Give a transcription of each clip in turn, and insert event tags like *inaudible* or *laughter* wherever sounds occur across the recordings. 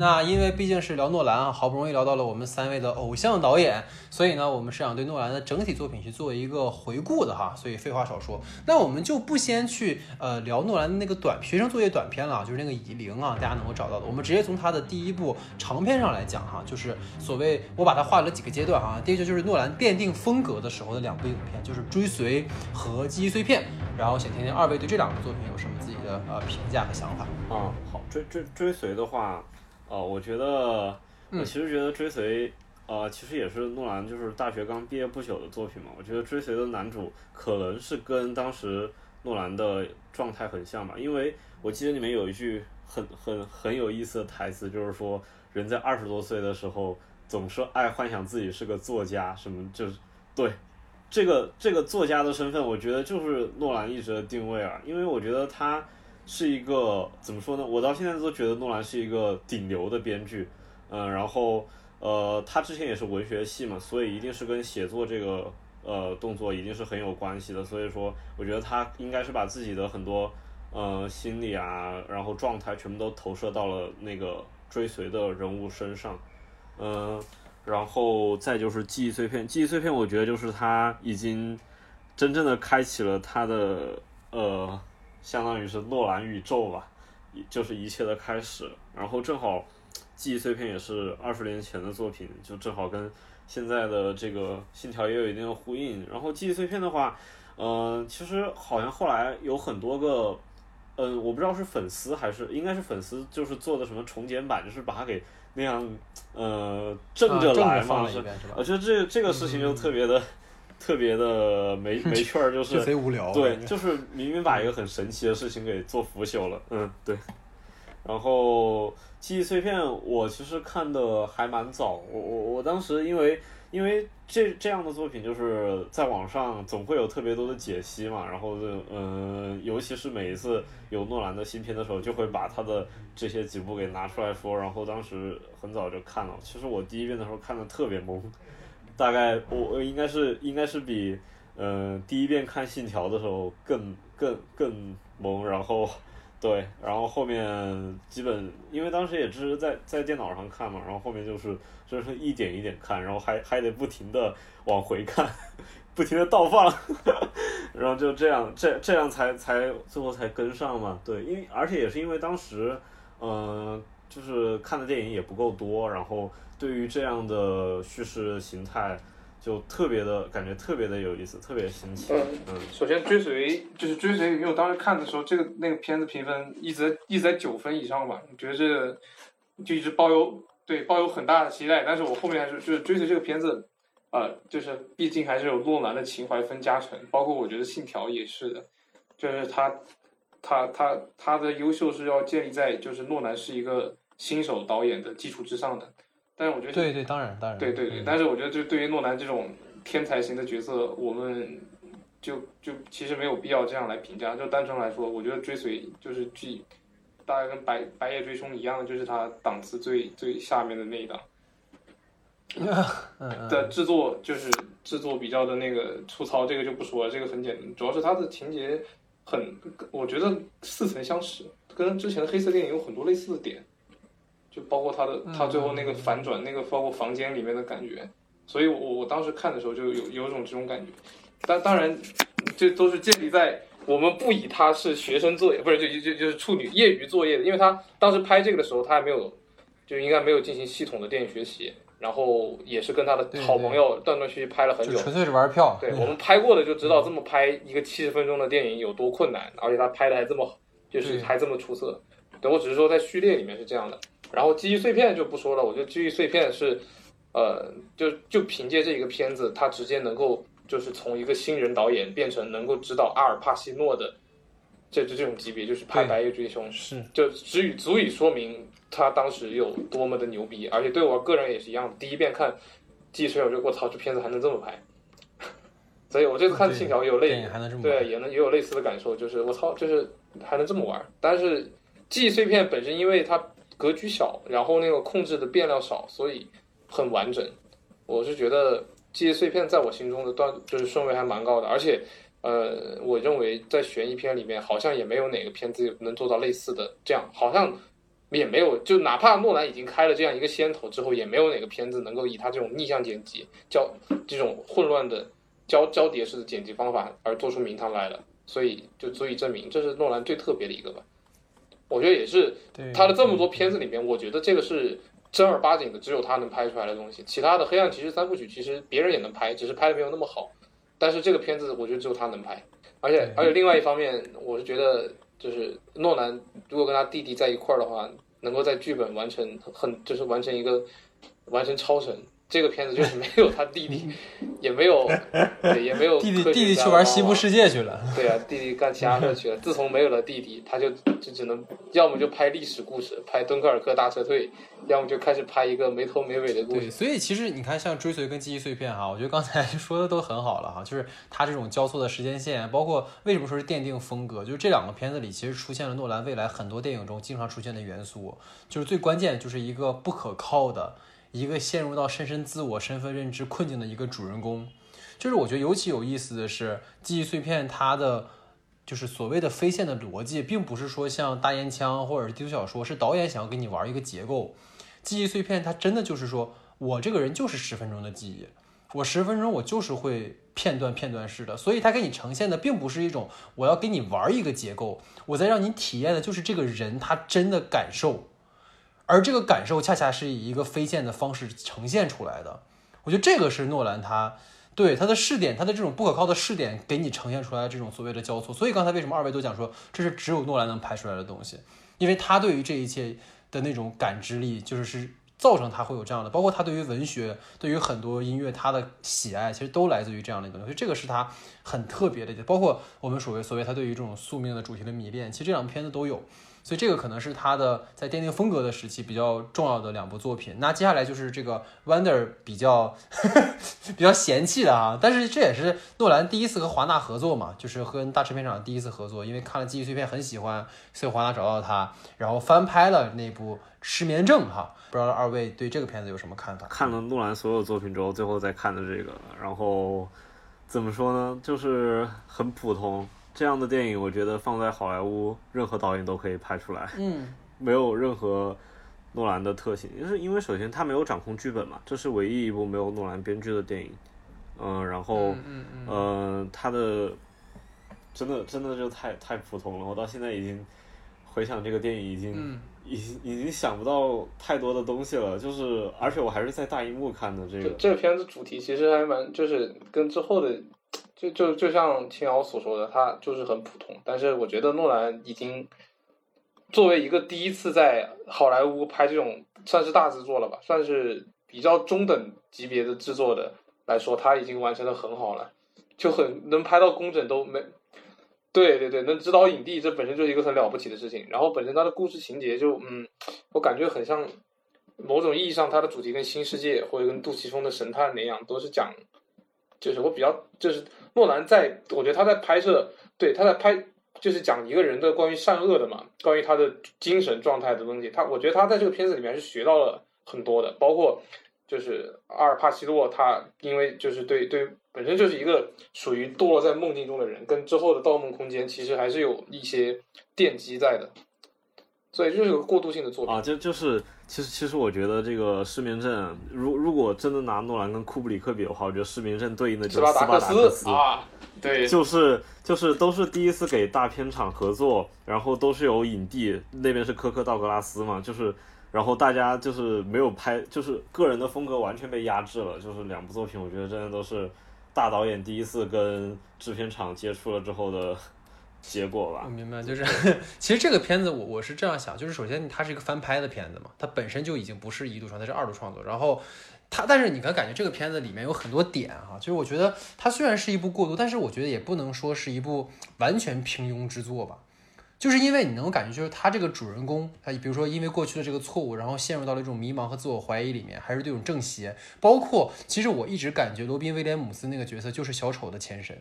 那因为毕竟是聊诺兰啊，好不容易聊到了我们三位的偶像导演，所以呢，我们是想对诺兰的整体作品去做一个回顾的哈。所以废话少说，那我们就不先去呃聊诺兰的那个短学生作业短片了，就是那个《以灵》啊，大家能够找到的。我们直接从他的第一部长片上来讲哈，就是所谓我把它划了几个阶段哈。第一个就是诺兰奠定风格的时候的两部影片，就是《追随》和《记忆碎片》。然后想听听二位对这两部作品有什么自己的呃评价和想法啊？好，追追追随的话。哦，我觉得，我其实觉得追随，呃，其实也是诺兰就是大学刚毕业不久的作品嘛。我觉得追随的男主可能是跟当时诺兰的状态很像吧，因为我记得里面有一句很很很有意思的台词，就是说人在二十多岁的时候总是爱幻想自己是个作家，什么就是对这个这个作家的身份，我觉得就是诺兰一直的定位啊，因为我觉得他。是一个怎么说呢？我到现在都觉得诺兰是一个顶流的编剧，嗯，然后呃，他之前也是文学系嘛，所以一定是跟写作这个呃动作一定是很有关系的。所以说，我觉得他应该是把自己的很多呃心理啊，然后状态全部都投射到了那个追随的人物身上，嗯，然后再就是记忆碎片，记忆碎片，我觉得就是他已经真正的开启了他的呃。相当于是诺兰宇宙吧，就是一切的开始。然后正好，记忆碎片也是二十年前的作品，就正好跟现在的这个信条也有一定的呼应。然后记忆碎片的话，嗯，其实好像后来有很多个，嗯，我不知道是粉丝还是应该是粉丝，就是做的什么重剪版，就是把它给那样，呃，正着来嘛，是。我觉得这这个事情就特别的。特别的没 *laughs* 没趣儿，就是贼无聊。对，就是明明把一个很神奇的事情给做腐朽了。嗯，*laughs* 对。然后记忆碎片，我其实看的还蛮早。我我我当时因为因为这这样的作品，就是在网上总会有特别多的解析嘛。然后嗯，尤其是每一次有诺兰的新片的时候，就会把他的这些几部给拿出来说。然后当时很早就看了。其实我第一遍的时候看的特别懵。大概我应该是应该是比嗯第一遍看《信条》的时候更更更懵，然后对，然后后面基本因为当时也只是在在电脑上看嘛，然后后面就是就是一点一点看，然后还还得不停的往回看，*laughs* 不停的倒放，*laughs* 然后就这样这这样才才最后才跟上嘛，对，因为而且也是因为当时嗯就是看的电影也不够多，然后。对于这样的叙事形态，就特别的感觉特别的有意思，特别新奇。嗯，首先追随就是追随，因为我当时看的时候，这个那个片子评分一直一直在九分以上吧，我觉得这个就一直抱有对抱有很大的期待。但是我后面还是就是追随这个片子，呃，就是毕竟还是有诺兰的情怀分加成，包括我觉得信条也是的，就是他他他他的优秀是要建立在就是诺兰是一个新手导演的基础之上的。但是我觉得对对，当然当然，对对对。但是我觉得，就对于诺兰这种天才型的角色，我们就就其实没有必要这样来评价。就单纯来说，我觉得追随就是剧，大概跟白白夜追凶一样，就是它档次最最下面的那一档。*laughs* 的制作就是制作比较的那个粗糙，这个就不说了，这个很简单。主要是它的情节很，我觉得似曾相识，跟之前的黑色电影有很多类似的点。就包括他的他最后那个反转，那个包括房间里面的感觉，所以我我当时看的时候就有有种这种感觉。但当然，这都是建立在我们不以他是学生作业，不是就就就是处女业余作业的，因为他当时拍这个的时候，他还没有就应该没有进行系统的电影学习，然后也是跟他的好朋友断断续续拍了很久，纯粹是玩票。*laughs* 对我们拍过的就知道，这么拍一个七十分钟的电影有多困难，而且他拍的还这么就是还这么出色。对我只是说在序列里面是这样的。然后记忆碎片就不说了，我觉得记忆碎片是，呃，就就凭借这一个片子，他直接能够就是从一个新人导演变成能够指导阿尔帕西诺的，这就这种级别，就是拍《白夜追凶》，是就足以足以说明他当时有多么的牛逼。而且对我个人也是一样，第一遍看记忆碎片，我就我操，这片子还能这么拍。*laughs* 所以我这次看《信条》也有类对，也能也有类似的感受，就是我操，就是还能这么玩。但是记忆碎片本身，因为它格局小，然后那个控制的变量少，所以很完整。我是觉得记忆碎片在我心中的段就是顺位还蛮高的，而且，呃，我认为在悬疑片里面好像也没有哪个片子能做到类似的这样。好像也没有，就哪怕诺兰已经开了这样一个先头之后，也没有哪个片子能够以他这种逆向剪辑、交这种混乱的交交叠式的剪辑方法而做出名堂来了。所以就足以证明，这是诺兰最特别的一个吧。我觉得也是他的这么多片子里面，我觉得这个是正儿八经的，只有他能拍出来的东西。其他的《黑暗骑士》三部曲其实别人也能拍，只是拍的没有那么好。但是这个片子，我觉得只有他能拍。而且而且另外一方面，我是觉得就是诺兰如果跟他弟弟在一块儿的话，能够在剧本完成很就是完成一个完成超神。这个片子就是没有他弟弟，也没有，*laughs* 对，也没有弟弟弟弟去玩西部世界去了。对啊，弟弟干其他事去了。自从没有了弟弟，他就就只能要么就拍历史故事，拍敦刻尔克大撤退，要么就开始拍一个没头没尾的故事。对，所以其实你看，像追随跟记忆碎片哈，我觉得刚才 *laughs* 说的都很好了哈，就是他这种交错的时间线，包括为什么说是奠定风格，就是这两个片子里其实出现了诺兰未来很多电影中经常出现的元素，就是最关键就是一个不可靠的。一个陷入到深深自我身份认知困境的一个主人公，就是我觉得尤其有意思的是《记忆碎片》，它的就是所谓的飞线的逻辑，并不是说像大烟枪或者是低俗小说，是导演想要给你玩一个结构。《记忆碎片》它真的就是说我这个人就是十分钟的记忆，我十分钟我就是会片段片段式的，所以它给你呈现的并不是一种我要给你玩一个结构，我在让你体验的就是这个人他真的感受。而这个感受恰恰是以一个飞线的方式呈现出来的，我觉得这个是诺兰他对他的试点，他的这种不可靠的试点给你呈现出来这种所谓的交错。所以刚才为什么二位都讲说这是只有诺兰能拍出来的东西，因为他对于这一切的那种感知力，就是是造成他会有这样的，包括他对于文学、对于很多音乐他的喜爱，其实都来自于这样的一个东西。这个是他很特别的，包括我们所谓所谓他对于这种宿命的主题的迷恋，其实这两部片子都有。所以这个可能是他的在奠定风格的时期比较重要的两部作品。那接下来就是这个 Wonder 比较 *laughs* 比较嫌弃的啊，但是这也是诺兰第一次和华纳合作嘛，就是和大制片厂第一次合作，因为看了记忆碎片很喜欢，所以华纳找到他，然后翻拍了那部失眠症哈。不知道二位对这个片子有什么看法？看了诺兰所有作品之后，最后再看的这个，然后怎么说呢，就是很普通。这样的电影，我觉得放在好莱坞，任何导演都可以拍出来。嗯，*laughs* 没有任何诺兰的特性，就是因为首先他没有掌控剧本嘛，这是唯一一部没有诺兰编剧的电影。嗯，然后，嗯嗯，呃，他的真的真的就太太普通了。我到现在已经回想这个电影，已经已经已经想不到太多的东西了。就是，而且我还是在大荧幕看的这个。这个片子主题其实还蛮，就是跟之后的。就就就像青瑶所说的，他就是很普通。但是我觉得诺兰已经作为一个第一次在好莱坞拍这种算是大制作了吧，算是比较中等级别的制作的来说，他已经完成的很好了，就很能拍到工整都没。对对对，能指导影帝，这本身就是一个很了不起的事情。然后本身他的故事情节就嗯，我感觉很像某种意义上，它的主题跟《新世界》或者跟杜琪峰的《神探》那样，都是讲。就是我比较，就是诺兰在，我觉得他在拍摄，对他在拍，就是讲一个人的关于善恶的嘛，关于他的精神状态的东西。他我觉得他在这个片子里面是学到了很多的，包括就是阿尔帕西诺，他因为就是对对，本身就是一个属于堕落在梦境中的人，跟之后的《盗梦空间》其实还是有一些奠基在的。所以就是个过渡性的作品啊，就就是，其实其实我觉得这个失眠症，如如果真的拿诺兰跟库布里克比的话，我觉得失眠症对应的就是斯巴达克斯啊，对，就是就是都是第一次给大片厂合作，然后都是有影帝，那边是科克道格拉斯嘛，就是然后大家就是没有拍，就是个人的风格完全被压制了，就是两部作品，我觉得真的都是大导演第一次跟制片厂接触了之后的。结果吧，我明白，就是 *laughs* 其实这个片子我我是这样想，就是首先它是一个翻拍的片子嘛，它本身就已经不是一度创作，它是二度创作。然后它，但是你可感觉这个片子里面有很多点哈，就是我觉得它虽然是一部过渡，但是我觉得也不能说是一部完全平庸之作吧。就是因为你能够感觉，就是他这个主人公，他比如说因为过去的这个错误，然后陷入到了一种迷茫和自我怀疑里面，还是这种正邪。包括其实我一直感觉罗宾威廉姆斯那个角色就是小丑的前身。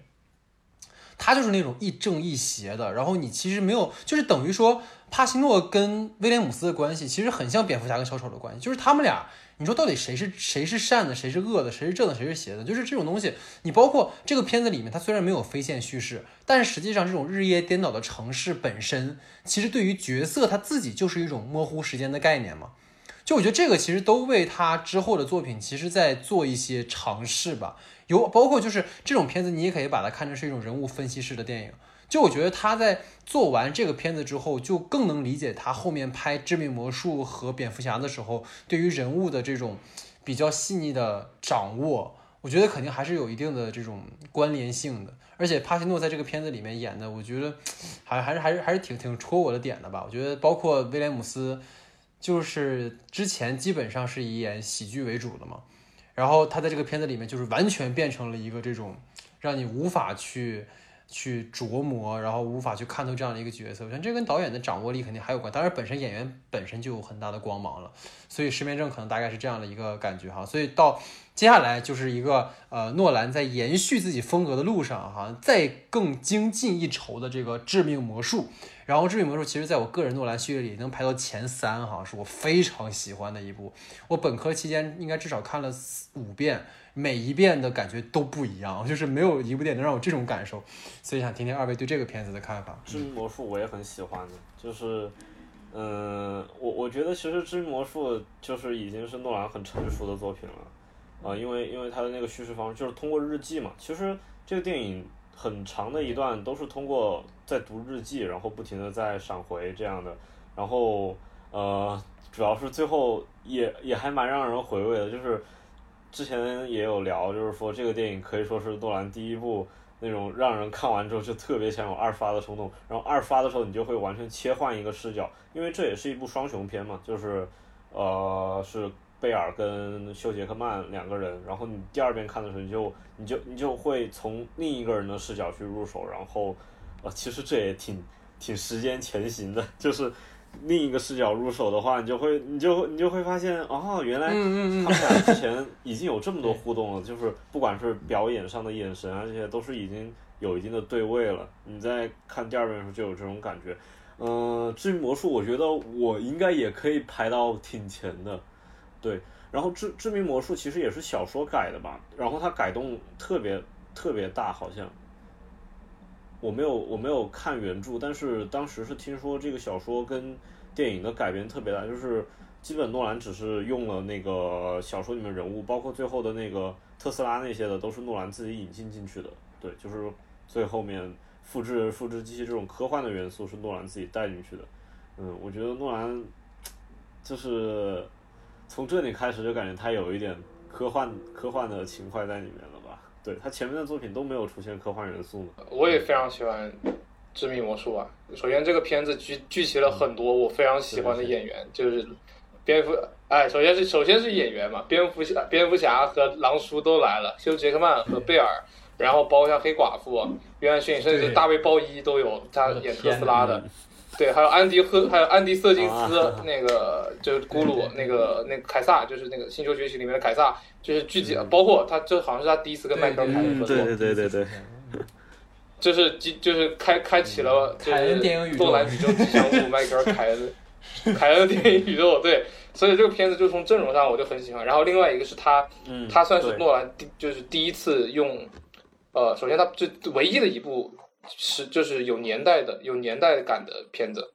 他就是那种亦正亦邪的，然后你其实没有，就是等于说帕西诺跟威廉姆斯的关系其实很像蝙蝠侠跟小丑的关系，就是他们俩你说到底谁是谁是善的，谁是恶的，谁是正的，谁是邪的？就是这种东西，你包括这个片子里面，它虽然没有非线叙事，但是实际上这种日夜颠倒的城市本身，其实对于角色他自己就是一种模糊时间的概念嘛。就我觉得这个其实都为他之后的作品，其实在做一些尝试吧。有包括就是这种片子，你也可以把它看成是一种人物分析式的电影。就我觉得他在做完这个片子之后，就更能理解他后面拍《致命魔术》和《蝙蝠侠》的时候，对于人物的这种比较细腻的掌握，我觉得肯定还是有一定的这种关联性的。而且帕西诺在这个片子里面演的，我觉得还还是还是还是挺挺戳我的点的吧。我觉得包括威廉姆斯，就是之前基本上是以演喜剧为主的嘛，然后他在这个片子里面就是完全变成了一个这种让你无法去。去琢磨，然后无法去看透这样的一个角色，我觉得这跟导演的掌握力肯定还有关。当然，本身演员本身就有很大的光芒了，所以失眠症可能大概是这样的一个感觉哈。所以到接下来就是一个呃，诺兰在延续自己风格的路上哈，再更精进一筹的这个致命魔术。然后致命魔术其实在我个人诺兰系列里能排到前三哈，是我非常喜欢的一部。我本科期间应该至少看了五遍。每一遍的感觉都不一样，就是没有一部电影能让我这种感受，所以想听听二位对这个片子的看法。致命魔术我也很喜欢的，就是，嗯，我我觉得其实致命魔术就是已经是诺兰很成熟的作品了，啊，因为因为他的那个叙事方式就是通过日记嘛，其实这个电影很长的一段都是通过在读日记，然后不停的在闪回这样的，然后呃，主要是最后也也还蛮让人回味的，就是。之前也有聊，就是说这个电影可以说是诺兰第一部那种让人看完之后就特别想有二刷的冲动，然后二刷的时候你就会完全切换一个视角，因为这也是一部双雄片嘛，就是呃是贝尔跟休杰克曼两个人，然后你第二遍看的时候你就你就你就会从另一个人的视角去入手，然后呃其实这也挺挺时间前行的，就是。另一个视角入手的话，你就会，你就你就会发现，哦，原来他们俩之前已经有这么多互动了，就是不管是表演上的眼神啊，这些都是已经有一定的对位了。你在看第二遍的时候就有这种感觉。嗯，至于魔术，我觉得我应该也可以排到挺前的。对，然后致致命魔术其实也是小说改的吧，然后它改动特别特别大，好像。我没有我没有看原著，但是当时是听说这个小说跟电影的改编特别大，就是基本诺兰只是用了那个小说里面人物，包括最后的那个特斯拉那些的，都是诺兰自己引进进去的。对，就是最后面复制复制机器这种科幻的元素是诺兰自己带进去的。嗯，我觉得诺兰 *tsk* 就是从这里开始就感觉他有一点科幻科幻的情怀在里面了吧。对他前面的作品都没有出现科幻元素我也非常喜欢《致命魔术》啊。首先，这个片子聚聚集了很多我非常喜欢的演员，就是蝙蝠，哎，首先是首先是演员嘛，蝙蝠侠、蝙蝠侠和狼叔都来了，休·杰克曼和贝尔，然后包括像黑寡妇、约翰逊，甚至大卫·鲍伊都有他演特斯拉的。对，还有安迪赫，还有安迪瑟金斯，*laughs* 那个就是咕噜，那个那个凯撒，就是那个《星球崛起》里面的凯撒，就是聚集包括他，这好像是他第一次跟迈克尔凯恩合作，对对对 *laughs* 对对，就是就是开开启了就是诺兰宇宙吉祥物迈克尔凯恩，凯恩电影宇宙，对，所以这个片子就从阵容上我就很喜欢。然后另外一个是他，他算是诺兰第就是第一次用，呃，首先他这唯一的一部。是，就是有年代的、有年代感的片子，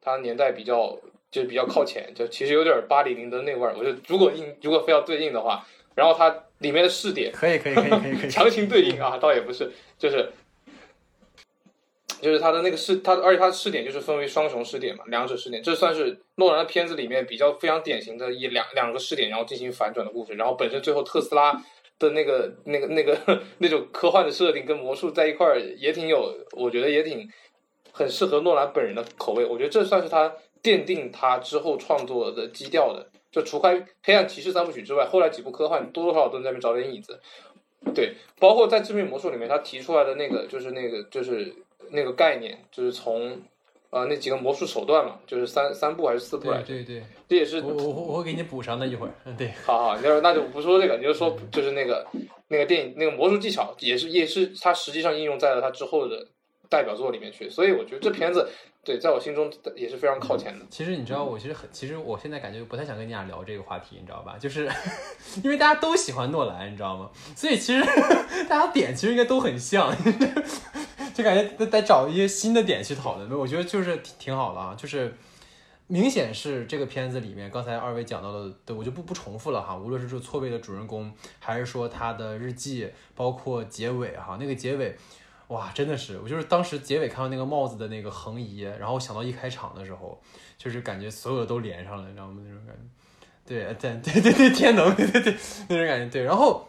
它年代比较就比较靠前，就其实有点八零零的那味儿。我觉得如果硬，如果非要对应的话，然后它里面的试点可以可以可以可以可以 *laughs* 强行对应啊，倒也不是，就是就是它的那个试，它而且它的试点就是分为双重试点嘛，两者试点，这算是诺兰的片子里面比较非常典型的一两两个试点，然后进行反转的故事，然后本身最后特斯拉。的那个、那个、那个 *laughs* 那种科幻的设定跟魔术在一块儿也挺有，我觉得也挺很适合诺兰本人的口味。我觉得这算是他奠定他之后创作的基调的。就除开《黑暗骑士》三部曲之外，后来几部科幻多多少少都在那边找点影子。对，包括在《致命魔术》里面，他提出来的那个就是那个就是那个概念，就是从。呃，那几个魔术手段嘛，就是三三步还是四步来？对对，这也是我我我会给你补上的一会儿。嗯，对，好好，那那就不说这个，你就说就是那个那个电影那个魔术技巧，也是也是它实际上应用在了它之后的代表作里面去，所以我觉得这片子对在我心中也是非常靠前的。其实你知道，我其实很，其实我现在感觉不太想跟你俩聊这个话题，你知道吧？就是 *laughs* 因为大家都喜欢诺兰，你知道吗？所以其实 *laughs* 大家点其实应该都很像，就感觉得得找一些新的点去讨论。我觉得就是挺挺好的啊，就是明显是这个片子里面，刚才二位讲到的，对我就不不重复了哈。无论是说错位的主人公，还是说他的日记，包括结尾哈，那个结尾。哇，真的是，我就是当时结尾看到那个帽子的那个横移，然后想到一开场的时候，就是感觉所有的都连上了，你知道吗？那种感觉，对对 *laughs* 对对对，天能，对对对，那种感觉。对，然后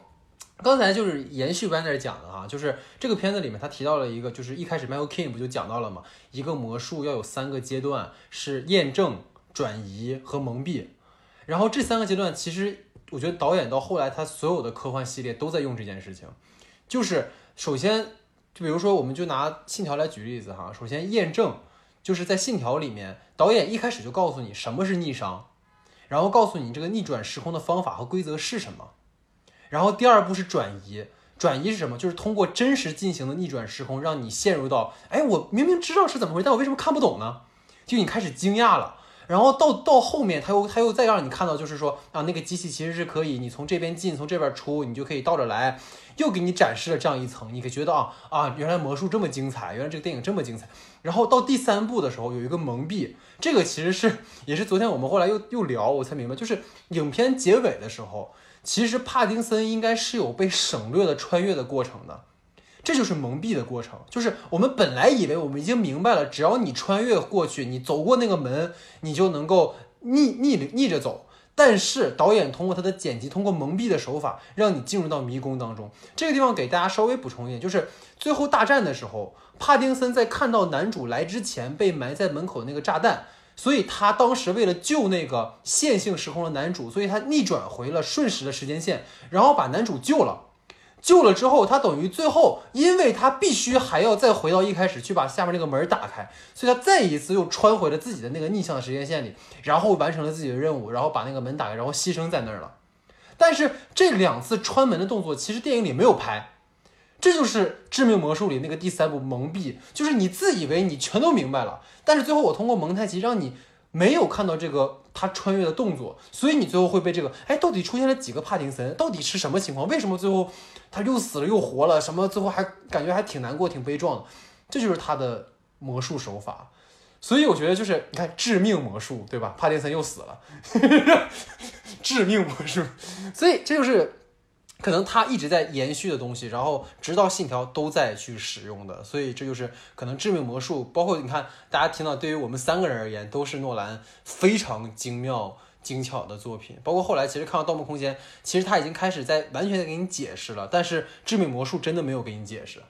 刚才就是延续班在这讲的哈，就是这个片子里面他提到了一个，就是一开始 Michael King 不就讲到了吗？一个魔术要有三个阶段，是验证、转移和蒙蔽。然后这三个阶段，其实我觉得导演到后来他所有的科幻系列都在用这件事情，就是首先。就比如说，我们就拿《信条》来举例子哈。首先，验证就是在《信条》里面，导演一开始就告诉你什么是逆商，然后告诉你这个逆转时空的方法和规则是什么。然后第二步是转移，转移是什么？就是通过真实进行的逆转时空，让你陷入到，哎，我明明知道是怎么回事，但我为什么看不懂呢？就你开始惊讶了。然后到到后面，他又他又再让你看到，就是说啊，那个机器其实是可以，你从这边进，从这边出，你就可以倒着来，又给你展示了这样一层，你可觉得啊啊，原来魔术这么精彩，原来这个电影这么精彩。然后到第三部的时候，有一个蒙蔽，这个其实是也是昨天我们后来又又聊，我才明白，就是影片结尾的时候，其实帕丁森应该是有被省略的穿越的过程的。这就是蒙蔽的过程，就是我们本来以为我们已经明白了，只要你穿越过去，你走过那个门，你就能够逆逆逆着走。但是导演通过他的剪辑，通过蒙蔽的手法，让你进入到迷宫当中。这个地方给大家稍微补充一点，就是最后大战的时候，帕丁森在看到男主来之前被埋在门口的那个炸弹，所以他当时为了救那个线性时空的男主，所以他逆转回了瞬时的时间线，然后把男主救了。救了之后，他等于最后，因为他必须还要再回到一开始去把下面那个门打开，所以他再一次又穿回了自己的那个逆向的时间线里，然后完成了自己的任务，然后把那个门打开，然后牺牲在那儿了。但是这两次穿门的动作，其实电影里没有拍，这就是《致命魔术》里那个第三步蒙蔽，就是你自以为你全都明白了，但是最后我通过蒙太奇让你。没有看到这个他穿越的动作，所以你最后会被这个哎，到底出现了几个帕丁森？到底是什么情况？为什么最后他又死了又活了？什么最后还感觉还挺难过、挺悲壮的？这就是他的魔术手法。所以我觉得就是你看致命魔术，对吧？帕丁森又死了，*laughs* 致命魔术。所以这就是。可能他一直在延续的东西，然后直到信条都在去使用的，所以这就是可能致命魔术。包括你看，大家听到，对于我们三个人而言，都是诺兰非常精妙精巧的作品。包括后来其实看到《盗墓空间》，其实他已经开始在完全的给你解释了，但是致命魔术真的没有给你解释，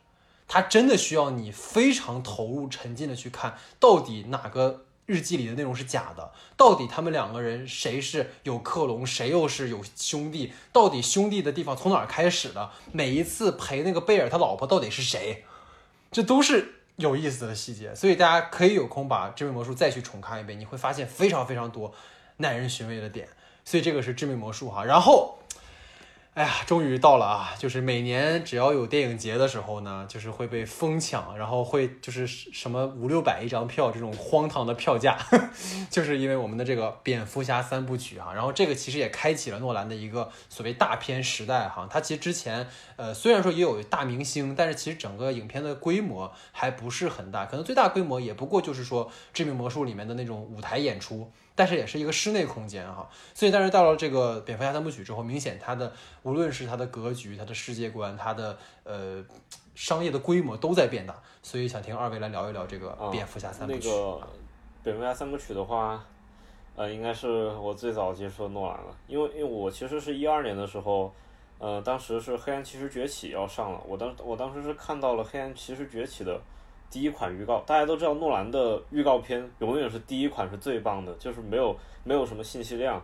他真的需要你非常投入沉浸的去看，到底哪个。日记里的内容是假的，到底他们两个人谁是有克隆，谁又是有兄弟？到底兄弟的地方从哪儿开始的？每一次陪那个贝尔他老婆到底是谁？这都是有意思的细节，所以大家可以有空把《致命魔术》再去重看一遍，你会发现非常非常多耐人寻味的点。所以这个是《致命魔术》哈，然后。哎呀，终于到了啊！就是每年只要有电影节的时候呢，就是会被疯抢，然后会就是什么五六百一张票这种荒唐的票价，*laughs* 就是因为我们的这个蝙蝠侠三部曲哈。然后这个其实也开启了诺兰的一个所谓大片时代哈。他其实之前呃虽然说也有大明星，但是其实整个影片的规模还不是很大，可能最大规模也不过就是说《致命魔术》里面的那种舞台演出。但是也是一个室内空间哈，所以但是到了这个蝙蝠侠三部曲之后，明显它的无论是它的格局、它的世界观、它的呃商业的规模都在变大，所以想听二位来聊一聊这个蝙蝠侠三部曲。那个蝙蝠侠三部曲的话，呃，应该是我最早接触诺兰了，因为因为我其实是一二年的时候，呃，当时是黑暗骑士崛起要上了，我当我当时是看到了黑暗骑士崛起的。第一款预告，大家都知道诺兰的预告片永远是第一款是最棒的，就是没有没有什么信息量，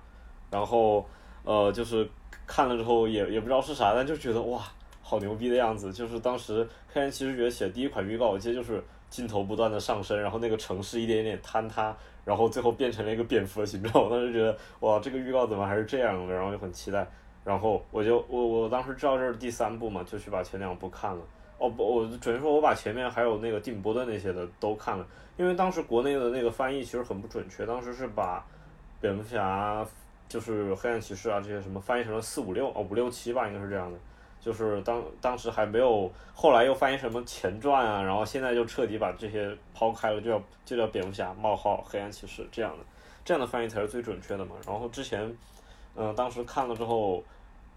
然后呃就是看了之后也也不知道是啥，但就觉得哇好牛逼的样子。就是当时《黑暗骑士崛起》的第一款预告，我记得就是镜头不断的上升，然后那个城市一点一点坍塌，然后最后变成了一个蝙蝠的形状。我当时觉得哇这个预告怎么还是这样的，然后就很期待。然后我就我我当时知道这是第三部嘛，就去把前两部看了。哦不，我准确说，我把前面还有那个蒂姆·波顿那些的都看了，因为当时国内的那个翻译其实很不准确，当时是把蝙蝠侠就是黑暗骑士啊这些什么翻译成了四五六哦五六七吧，应该是这样的。就是当当时还没有，后来又翻译什么前传啊，然后现在就彻底把这些抛开了，就叫就叫蝙蝠侠冒号黑暗骑士这样的，这样的翻译才是最准确的嘛。然后之前，嗯、当时看了之后，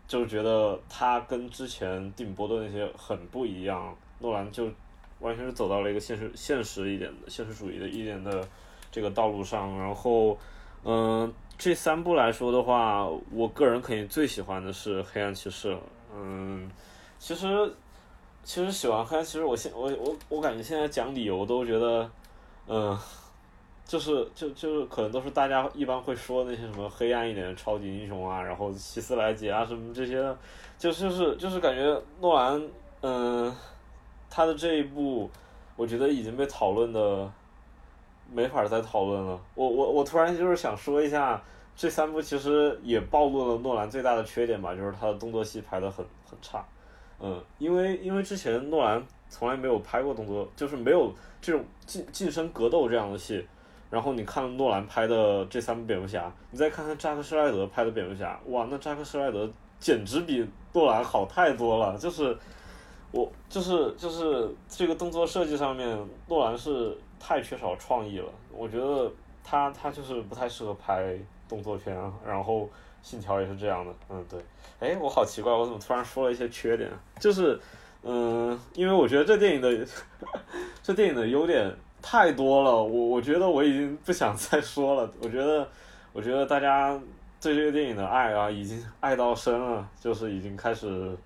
就觉得他跟之前蒂姆·波顿那些很不一样，诺兰就完全是走到了一个现实现实一点的现实主义的一点的这个道路上。然后，嗯、这三部来说的话，我个人肯定最喜欢的是黑暗骑士。嗯，其实其实喜欢黑暗骑士，我现我我我感觉现在讲理由都觉得，嗯、就是就就是可能都是大家一般会说那些什么黑暗一点的超级英雄啊，然后希斯莱杰啊什么这些，就就是就是感觉诺兰，嗯、他的这一部，我觉得已经被讨论的没法再讨论了。我我我突然就是想说一下。这三部其实也暴露了诺兰最大的缺点吧，就是他的动作戏拍的很很差。嗯，因为因为之前诺兰从来没有拍过动作，就是没有这种近近身格斗这样的戏。然后你看诺兰拍的这三部蝙蝠侠，你再看看扎克施莱德拍的蝙蝠侠，哇，那扎克施莱德简直比诺兰好太多了。就是我就是就是这个动作设计上面，诺兰是太缺少创意了。我觉得他他就是不太适合拍。动作片啊，然后信条也是这样的，嗯，对，哎，我好奇怪，我怎么突然说了一些缺点？就是，嗯，因为我觉得这电影的 *laughs* 这电影的优点太多了，我我觉得我已经不想再说了。*laughs* 我觉得，我觉得大家对这个电影的爱啊，已经爱到深了，就是已经开始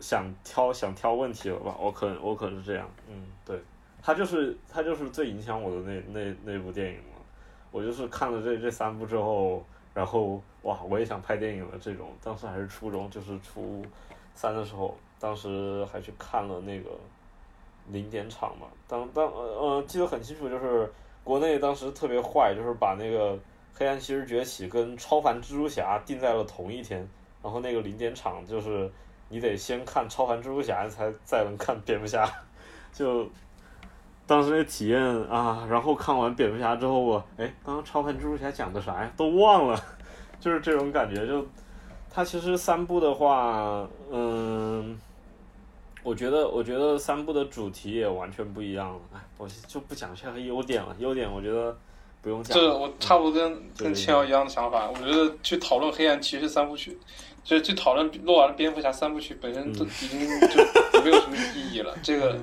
想挑想挑问题了吧？我可我可是这样，嗯，对，他就是他就是最影响我的那那那部电影。我就是看了这这三部之后，然后哇，我也想拍电影了。这种当时还是初中，就是初三的时候，当时还去看了那个零点场嘛。当当呃呃，记得很清楚，就是国内当时特别坏，就是把那个《黑暗骑士崛起》跟《超凡蜘蛛侠》定在了同一天。然后那个零点场就是你得先看《超凡蜘蛛侠》才再能看蝙蝠侠，就。当时那体验啊，然后看完蝙蝠侠之后，我哎，刚刚超凡蜘蛛侠讲的啥呀？都忘了，*laughs* 就是这种感觉。就它其实三部的话，嗯，我觉得我觉得三部的主题也完全不一样了。哎，我就不讲这个优点了，优点我觉得不用讲。这我差不多跟跟青瑶一样的想法。我觉得去讨论黑暗骑士三部曲，就是去讨论洛兰蝙蝠侠三部曲本身都已经就没有什么意义了。这个。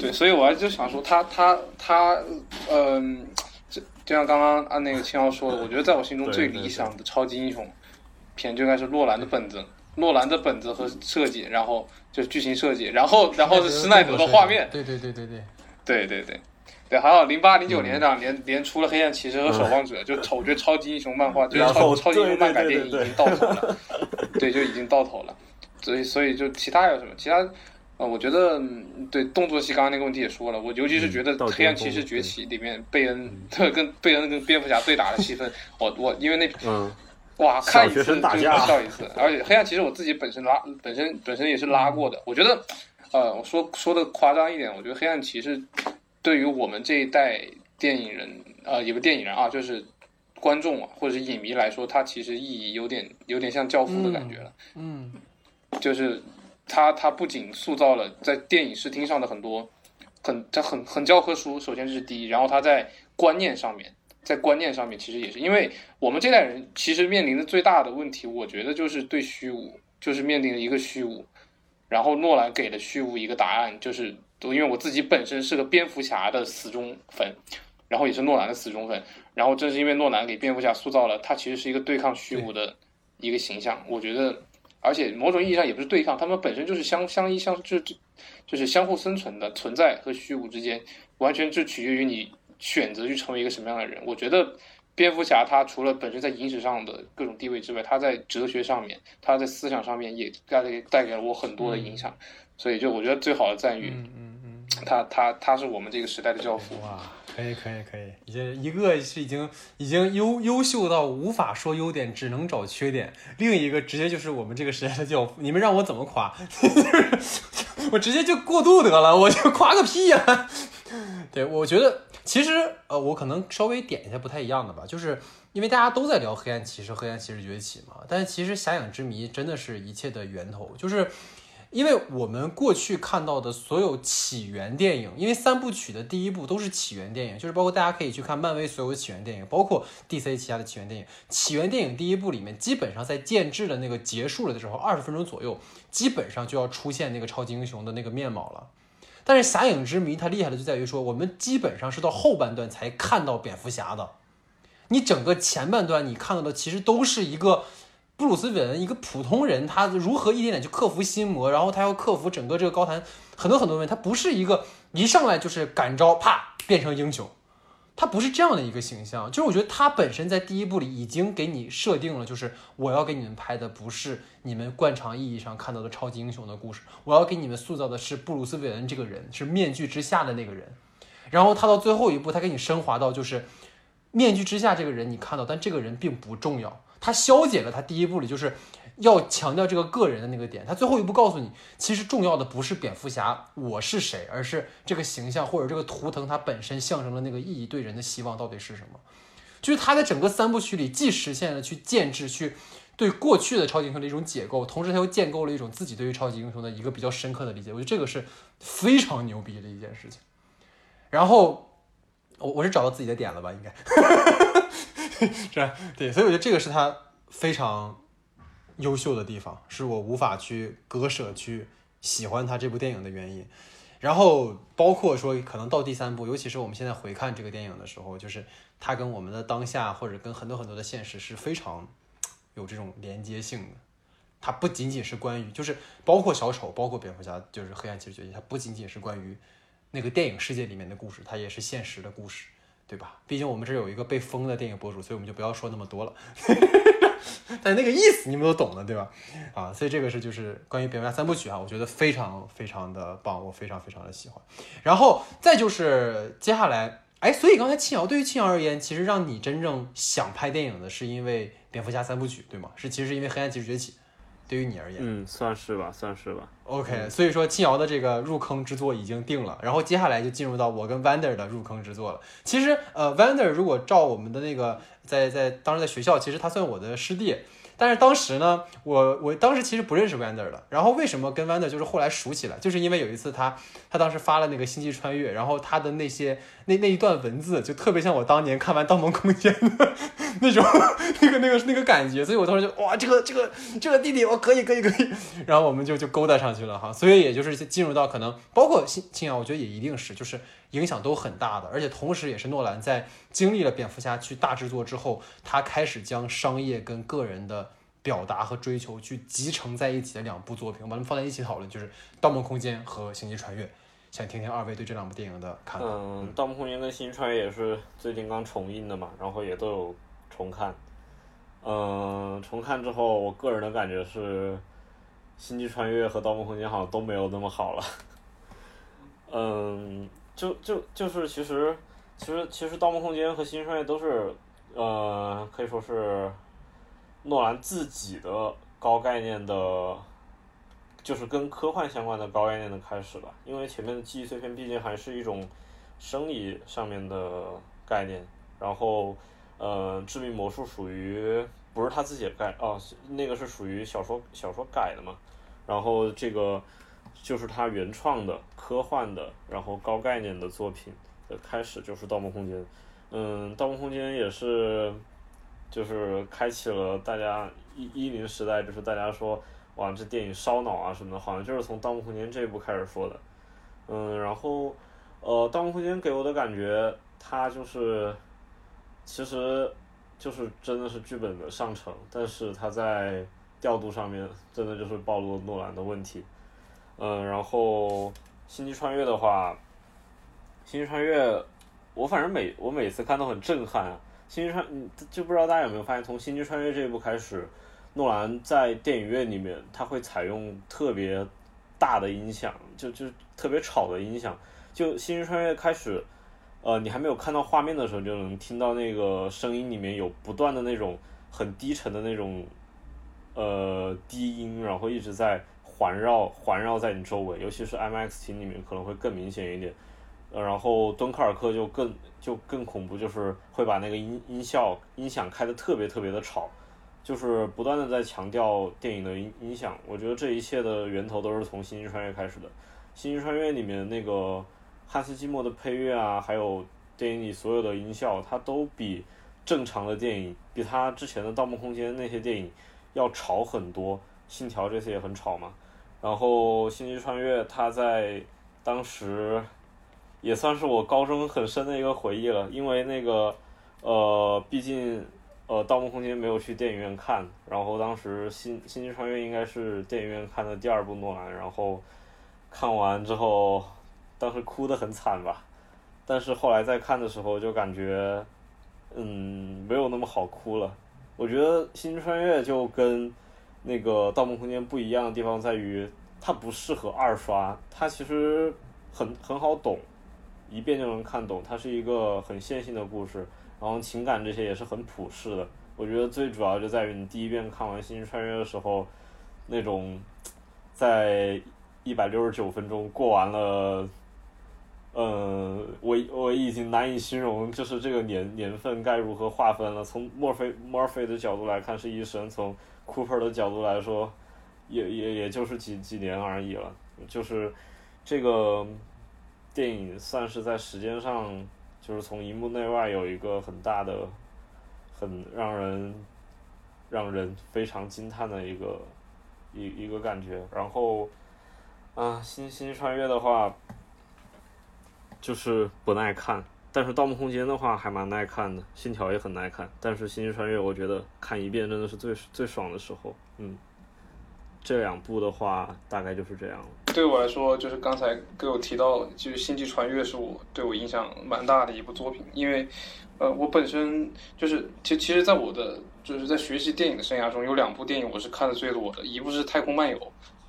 对，所以我还就想说他他他，嗯，就就像刚刚按那个青瑶说的，我觉得在我心中最理想的超级英雄片就应该是洛兰的本子，诺兰的本子和设计，然后就是剧情设计，然后 *laughs* 然后是施耐德的画面，对对对对对，对对对。对，还有零八零九年两年连出了黑暗骑士和守望者，就我觉得超级英雄漫画 *laughs* 就是超超级英雄漫改电影已经到头了，对，就已经到头了，所以所以就其他有什么？其他。啊，我觉得对动作戏，刚刚那个问题也说了，我尤其是觉得《黑暗骑士崛起》里面贝恩 *laughs* 跟贝恩跟蝙蝠侠对打的戏份，我我因为那嗯，哇看一次就笑一次，而且《黑暗骑士》我自己本身拉本身本身也是拉过的，我觉得呃，我说说的夸张一点，我觉得《黑暗骑士》对于我们这一代电影人呃，也不电影人啊，就是观众啊或者是影迷来说，它其实意义有点有点像教父的感觉了，嗯，就是。他他不仅塑造了在电影视听上的很多，很他很很教科书，首先这是第一，然后他在观念上面，在观念上面其实也是，因为我们这代人其实面临的最大的问题，我觉得就是对虚无，就是面临一个虚无，然后诺兰给了虚无一个答案，就是因为我自己本身是个蝙蝠侠的死忠粉，然后也是诺兰的死忠粉，然后正是因为诺兰给蝙蝠侠塑造了他其实是一个对抗虚无的一个形象，我觉得。而且某种意义上也不是对抗，他们本身就是相相依相就就就是相互生存的存在和虚无之间，完全就取决于你选择去成为一个什么样的人。我觉得蝙蝠侠他除了本身在影史上的各种地位之外，他在哲学上面，他在思想上面也带给带给了我很多的影响。所以就我觉得最好的赞誉，嗯嗯嗯，他他他是我们这个时代的教父。哇，可以可以可以，已经一个是已经已经优优秀到无法说优点，只能找缺点；另一个直接就是我们这个时代的教父。你们让我怎么夸？*laughs* 我直接就过渡得了，我就夸个屁呀！*laughs* 对，我觉得其实呃，我可能稍微点一下不太一样的吧，就是因为大家都在聊黑暗骑士、黑暗骑士崛起嘛，但是其实遐影之谜真的是一切的源头，就是。因为我们过去看到的所有起源电影，因为三部曲的第一部都是起源电影，就是包括大家可以去看漫威所有的起源电影，包括 DC 旗下的起源电影。起源电影第一部里面，基本上在建制的那个结束了的时候，二十分钟左右，基本上就要出现那个超级英雄的那个面貌了。但是侠影之谜它厉害的就在于说，我们基本上是到后半段才看到蝙蝠侠的，你整个前半段你看到的其实都是一个。布鲁斯韦恩一个普通人，他如何一点点去克服心魔，然后他要克服整个这个高谈很多很多问题，他不是一个一上来就是感召啪变成英雄，他不是这样的一个形象。就是我觉得他本身在第一部里已经给你设定了，就是我要给你们拍的不是你们惯常意义上看到的超级英雄的故事，我要给你们塑造的是布鲁斯韦恩这个人，是面具之下的那个人。然后他到最后一步，他给你升华到就是面具之下这个人你看到，但这个人并不重要。他消解了他第一部里就是要强调这个个人的那个点，他最后一步告诉你，其实重要的不是蝙蝠侠我是谁，而是这个形象或者这个图腾它本身象征的那个意义，对人的希望到底是什么？就是他在整个三部曲里既实现了去建制，去对过去的超级英雄的一种解构，同时他又建构了一种自己对于超级英雄的一个比较深刻的理解。我觉得这个是非常牛逼的一件事情。然后我我是找到自己的点了吧？应该。*laughs* 是吧？对，所以我觉得这个是他非常优秀的地方，是我无法去割舍去喜欢他这部电影的原因。然后包括说，可能到第三部，尤其是我们现在回看这个电影的时候，就是它跟我们的当下或者跟很多很多的现实是非常有这种连接性的。它不仅仅是关于，就是包括小丑，包括蝙蝠侠，就是黑暗骑士崛起，它不仅仅是关于那个电影世界里面的故事，它也是现实的故事。对吧？毕竟我们这有一个被封的电影博主，所以我们就不要说那么多了。*laughs* 但那个意思你们都懂的，对吧？啊，所以这个是就是关于蝙蝠侠三部曲啊，我觉得非常非常的棒，我非常非常的喜欢。然后再就是接下来，哎，所以刚才青瑶对于青瑶而言，其实让你真正想拍电影的是因为蝙蝠侠三部曲，对吗？是其实是因为黑暗骑士崛起。对于你而言，嗯，算是吧，算是吧。OK，所以说青瑶的这个入坑之作已经定了，然后接下来就进入到我跟 Wander 的入坑之作了。其实，呃，Wander 如果照我们的那个在在当时在学校，其实他算我的师弟。但是当时呢，我我当时其实不认识 Wander 的。然后为什么跟 Wander 就是后来熟起来，就是因为有一次他他当时发了那个星际穿越，然后他的那些那那一段文字就特别像我当年看完《盗梦空间》的那种 *laughs* 那个那个那个感觉，所以我当时就哇，这个这个这个弟弟我可以可以可以，然后我们就就勾搭上去了哈。所以也就是进入到可能包括青青瑶，我觉得也一定是就是影响都很大的，而且同时也是诺兰在经历了蝙蝠侠去大制作之后，他开始将商业跟个人的。表达和追求去集成在一起的两部作品，我把它们放在一起讨论，就是《盗梦空间》和《星际穿越》。想听听二位对这两部电影的看法。嗯，《盗梦空间》跟《星际穿越》也是最近刚重映的嘛，然后也都有重看。嗯，重看之后，我个人的感觉是，《星际穿越》和《盗梦空间》好像都没有那么好了。*laughs* 嗯，就就就是其实其实其实《盗梦空间》和《星际穿越》都是呃可以说是。诺兰自己的高概念的，就是跟科幻相关的高概念的开始吧。因为前面的记忆碎片毕竟还是一种生理上面的概念。然后，呃，致命魔术属于不是他自己的改哦，那个是属于小说小说改的嘛。然后这个就是他原创的科幻的，然后高概念的作品的开始就是《盗梦空间》。嗯，《盗梦空间》也是。就是开启了大家一一零时代，就是大家说哇，这电影烧脑啊什么的，好像就是从《盗梦空间》这一部开始说的。嗯，然后呃，《盗梦空间》给我的感觉，它就是其实就是真的是剧本的上乘，但是它在调度上面真的就是暴露了诺兰的问题。嗯，然后《星际穿越》的话，《星际穿越》我反正每我每次看都很震撼啊。星际穿，就不知道大家有没有发现，从《星际穿越》这一部开始，诺兰在电影院里面他会采用特别大的音响，就就特别吵的音响。就《星际穿越》开始，呃，你还没有看到画面的时候，就能听到那个声音里面有不断的那种很低沉的那种呃低音，然后一直在环绕环绕在你周围，尤其是 M X 厅里面可能会更明显一点。呃，然后敦刻尔克就更就更恐怖，就是会把那个音音效音响开的特别特别的吵，就是不断的在强调电影的音音响。我觉得这一切的源头都是从《星际穿越》开始的，《星际穿越》里面那个汉斯季默的配乐啊，还有电影里所有的音效，它都比正常的电影，比他之前的《盗梦空间》那些电影要吵很多。《信条》这些也很吵嘛。然后《星际穿越》它在当时。也算是我高中很深的一个回忆了，因为那个，呃，毕竟，呃，《盗梦空间》没有去电影院看，然后当时《星星际穿越》应该是电影院看的第二部诺兰，然后看完之后，当时哭得很惨吧，但是后来再看的时候就感觉，嗯，没有那么好哭了。我觉得《星际穿越》就跟那个《盗梦空间》不一样的地方在于，它不适合二刷，它其实很很好懂。一遍就能看懂，它是一个很线性的故事，然后情感这些也是很普世的。我觉得最主要就在于你第一遍看完《星际穿越》的时候，那种在一百六十九分钟过完了，嗯，我我已经难以形容，就是这个年年份该如何划分了。从墨菲墨菲的角度来看是一生，从 Cooper 的角度来说，也也也就是几几年而已了，就是这个。电影算是在时间上，就是从荧幕内外有一个很大的、很让人让人非常惊叹的一个一一个感觉。然后，啊，星星穿越的话，就是不耐看；但是盗梦空间的话还蛮耐看的，信条也很耐看。但是星际穿越，我觉得看一遍真的是最最爽的时候。嗯。这两部的话，大概就是这样了。对我来说，就是刚才给我提到，就是《星际穿越》是我对我影响蛮大的一部作品，因为，呃，我本身就是，其其实，在我的就是在学习电影的生涯中，有两部电影我是看的最多的，一部是《太空漫游》，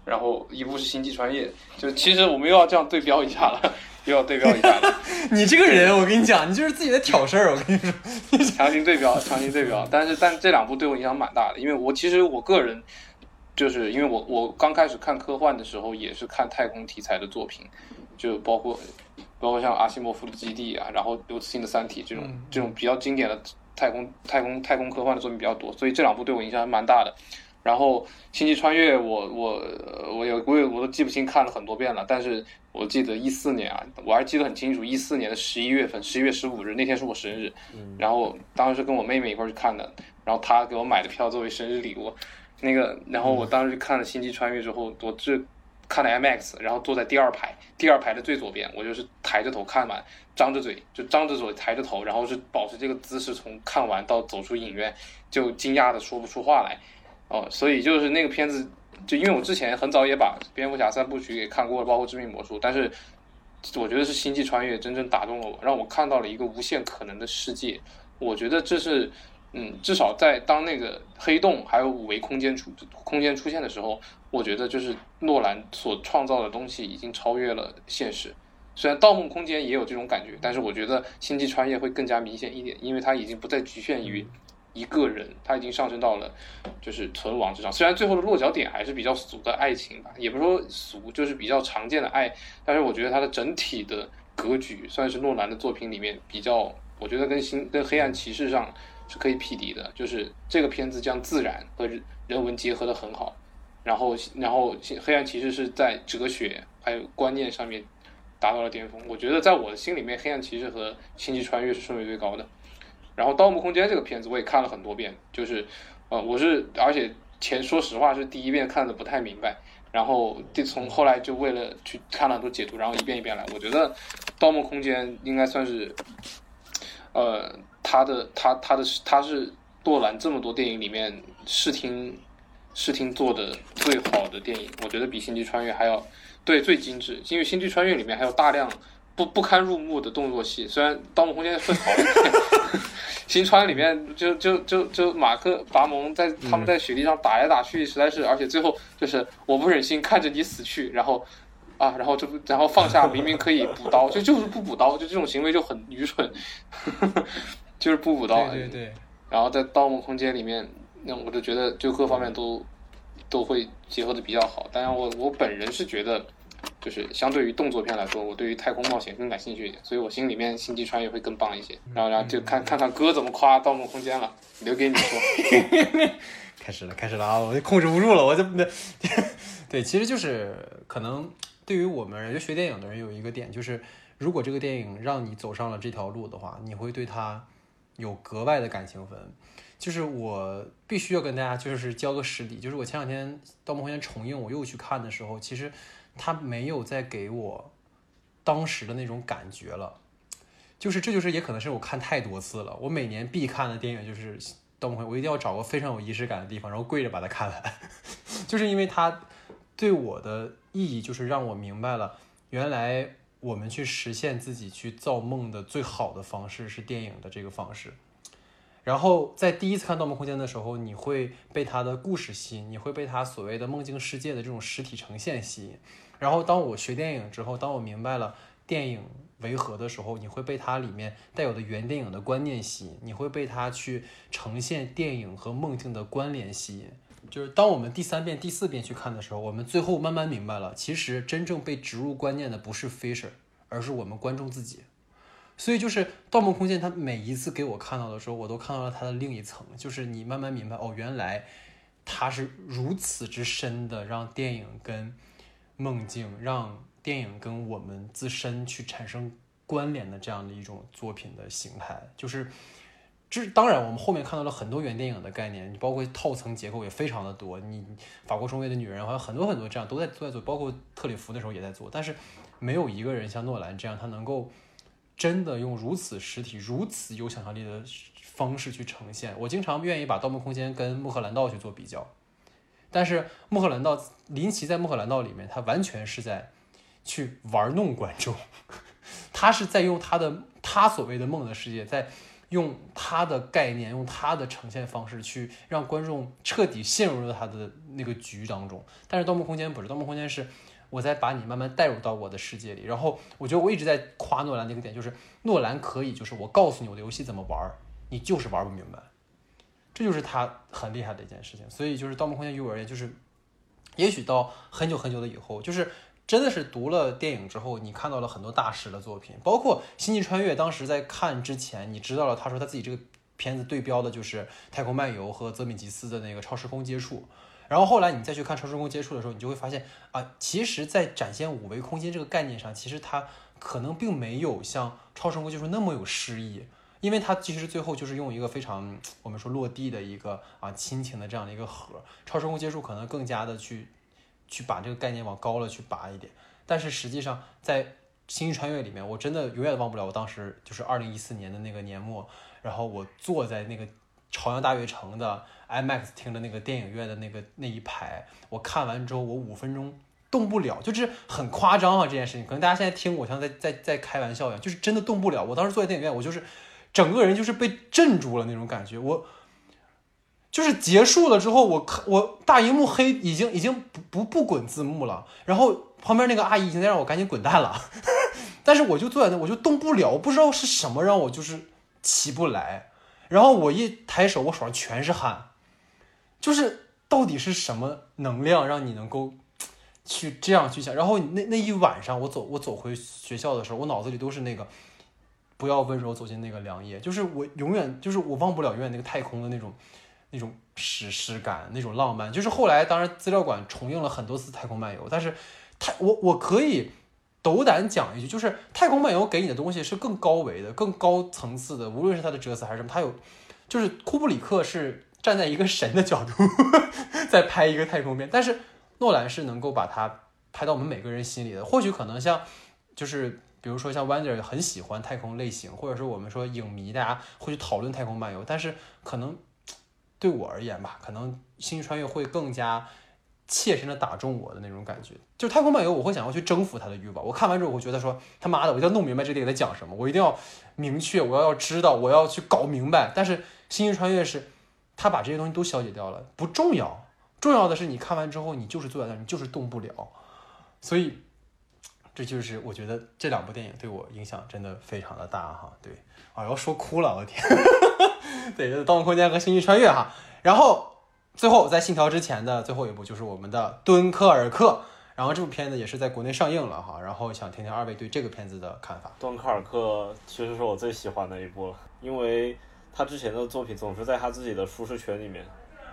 然后一部是《星际穿越》。就其实我们又要这样对标一下了，又要对标一下了。*laughs* 你这个人，我跟你讲，你就是自己在挑事儿。我跟你说，*laughs* 强行对标，强行对标。但是，但这两部对我影响蛮大的，因为我其实我个人。就是因为我我刚开始看科幻的时候，也是看太空题材的作品，就包括包括像阿西莫夫的《基地》啊，然后刘慈欣的《三体》这种这种比较经典的太空太空太空科幻的作品比较多，所以这两部对我影响还蛮大的。然后《星际穿越》，我我我也我也我都记不清看了很多遍了，但是我记得一四年啊，我还记得很清楚，一四年的十一月份，十一月十五日那天是我生日，然后当时跟我妹妹一块去看的，然后她给我买的票作为生日礼物。那个，然后我当时看了《星际穿越》之后，我这看了 IMAX，然后坐在第二排，第二排的最左边，我就是抬着头看完，张着嘴，就张着嘴抬着头，然后是保持这个姿势，从看完到走出影院，就惊讶的说不出话来，哦，所以就是那个片子，就因为我之前很早也把蝙蝠侠三部曲给看过了，包括致命魔术，但是我觉得是《星际穿越》真正打动了我，让我看到了一个无限可能的世界，我觉得这是。嗯，至少在当那个黑洞还有五维空间出空间出现的时候，我觉得就是诺兰所创造的东西已经超越了现实。虽然《盗梦空间》也有这种感觉，但是我觉得《星际穿越》会更加明显一点，因为它已经不再局限于一个人，他已经上升到了就是存亡之上。虽然最后的落脚点还是比较俗的爱情吧，也不是说俗，就是比较常见的爱，但是我觉得它的整体的格局算是诺兰的作品里面比较，我觉得跟星跟黑暗骑士上。是可以匹敌的，就是这个片子将自然和人文结合的很好，然后然后黑暗骑士是在哲学还有观念上面达到了巅峰。我觉得在我的心里面，黑暗骑士和星际穿越是顺位最高的。然后盗墓空间这个片子我也看了很多遍，就是呃我是而且前说实话是第一遍看的不太明白，然后第从后来就为了去看了很多解读，然后一遍一遍来。我觉得盗墓空间应该算是呃。他的他他的他是诺兰这么多电影里面视听视听做的最好的电影，我觉得比《星际穿越》还要对最精致，因为《星际穿越》里面还有大量不不堪入目的动作戏，虽然《盗梦空间》会好一点，*laughs*《新川》里面就就就就马克拔蒙在他们在雪地上打来打去，实在是，而且最后就是我不忍心看着你死去，然后。啊，然后就然后放下，明明可以补刀，就就是不补刀，就这种行为就很愚蠢，*laughs* 就是不补刀。对对对。然后在《盗梦空间》里面，那我就觉得就各方面都都会结合的比较好。当然，我我本人是觉得，就是相对于动作片来说，我对于太空冒险更感兴趣一点，所以我心里面星际穿越会更棒一些。然后，然后就看看看哥怎么夸《盗梦空间》了，留给你说。*laughs* 开始了，开始了啊！我就控制不住了，我就那 *laughs* 对，其实就是可能对于我们就学电影的人有一个点，就是如果这个电影让你走上了这条路的话，你会对它有格外的感情分。就是我必须要跟大家就是交个实底，就是我前两天《盗梦空间》重映，我又去看的时候，其实他没有再给我当时的那种感觉了。就是这就是也可能是我看太多次了，我每年必看的电影就是《盗梦空间》，我一定要找个非常有仪式感的地方，然后跪着把它看完。*laughs* 就是因为它对我的意义，就是让我明白了，原来我们去实现自己去造梦的最好的方式是电影的这个方式。然后在第一次看《盗梦空间》的时候，你会被它的故事吸引，你会被它所谓的梦境世界的这种实体呈现吸引。然后当我学电影之后，当我明白了电影为何的时候，你会被它里面带有的原电影的观念吸引，你会被它去呈现电影和梦境的关联吸引。就是当我们第三遍、第四遍去看的时候，我们最后慢慢明白了，其实真正被植入观念的不是 Fisher，而是我们观众自己。所以就是《盗梦空间》，它每一次给我看到的时候，我都看到了它的另一层，就是你慢慢明白，哦，原来它是如此之深的，让电影跟梦境，让电影跟我们自身去产生关联的这样的一种作品的形态。就是这当然，我们后面看到了很多原电影的概念，你包括套层结构也非常的多。你法国中卫的女人，还有很多很多这样都在都在做，包括特里弗那时候也在做，但是没有一个人像诺兰这样，他能够。真的用如此实体、如此有想象力的方式去呈现，我经常愿意把《盗梦空间》跟《穆赫兰道》去做比较。但是《穆赫兰道》，林奇在《穆赫兰道》里面，他完全是在去玩弄观众，*laughs* 他是在用他的他所谓的梦的世界，在用他的概念、用他的呈现方式去让观众彻底陷入了他的那个局当中。但是《盗梦空间》不是，《盗梦空间》是。我再把你慢慢带入到我的世界里，然后我觉得我一直在夸诺兰那个点，就是诺兰可以，就是我告诉你我的游戏怎么玩，你就是玩不明白，这就是他很厉害的一件事情。所以就是《盗梦空间》于我而言，就是也许到很久很久的以后，就是真的是读了电影之后，你看到了很多大师的作品，包括《星际穿越》。当时在看之前，你知道了他说他自己这个片子对标的就是《太空漫游》和泽米吉斯的那个《超时空接触》。然后后来你再去看超时空接触的时候，你就会发现啊，其实，在展现五维空间这个概念上，其实它可能并没有像超时空接触那么有诗意，因为它其实最后就是用一个非常我们说落地的一个啊亲情的这样的一个核。超时空接触可能更加的去去把这个概念往高了去拔一点，但是实际上在星际穿越里面，我真的永远忘不了我当时就是二零一四年的那个年末，然后我坐在那个朝阳大悦城的。IMAX 听的那个电影院的那个那一排，我看完之后，我五分钟动不了，就是很夸张啊！这件事情，可能大家现在听我像在在在开玩笑一样，就是真的动不了。我当时坐在电影院，我就是整个人就是被镇住了那种感觉。我就是结束了之后，我看我大荧幕黑，已经已经不不不滚字幕了，然后旁边那个阿姨已经在让我赶紧滚蛋了，*laughs* 但是我就坐在那，我就动不了，我不知道是什么让我就是起不来，然后我一抬手，我手上全是汗。就是到底是什么能量让你能够去这样去想？然后那那一晚上，我走我走回学校的时候，我脑子里都是那个不要温柔走进那个凉夜。就是我永远就是我忘不了永远那个太空的那种那种史诗感，那种浪漫。就是后来当然资料馆重映了很多次《太空漫游》，但是太我我可以斗胆讲一句，就是《太空漫游》给你的东西是更高维的、更高层次的，无论是它的哲思还是什么，它有就是库布里克是。站在一个神的角度 *laughs* 在拍一个太空片，但是诺兰是能够把它拍到我们每个人心里的。或许可能像，就是比如说像 Wonder 很喜欢太空类型，或者说我们说影迷大家会去讨论太空漫游，但是可能对我而言吧，可能《星际穿越》会更加切身的打中我的那种感觉。就太空漫游，我会想要去征服他的欲望。我看完之后，我会觉得说他妈的，我一定要弄明白这电影在讲什么，我一定要明确，我要要知道，我要去搞明白。但是《星际穿越》是。他把这些东西都消解掉了，不重要，重要的是你看完之后，你就是坐在那儿，你就是动不了。所以，这就是我觉得这两部电影对我影响真的非常的大哈。对，啊，要说哭了，我天，*laughs* 对，《盗梦空间》和《星际穿越》哈。然后最后在《信条》之前的最后一部就是我们的《敦刻尔克》，然后这部片子也是在国内上映了哈，然后想听听二位对这个片子的看法。敦刻尔克其实是我最喜欢的一部了，因为他之前的作品总是在他自己的舒适圈里面。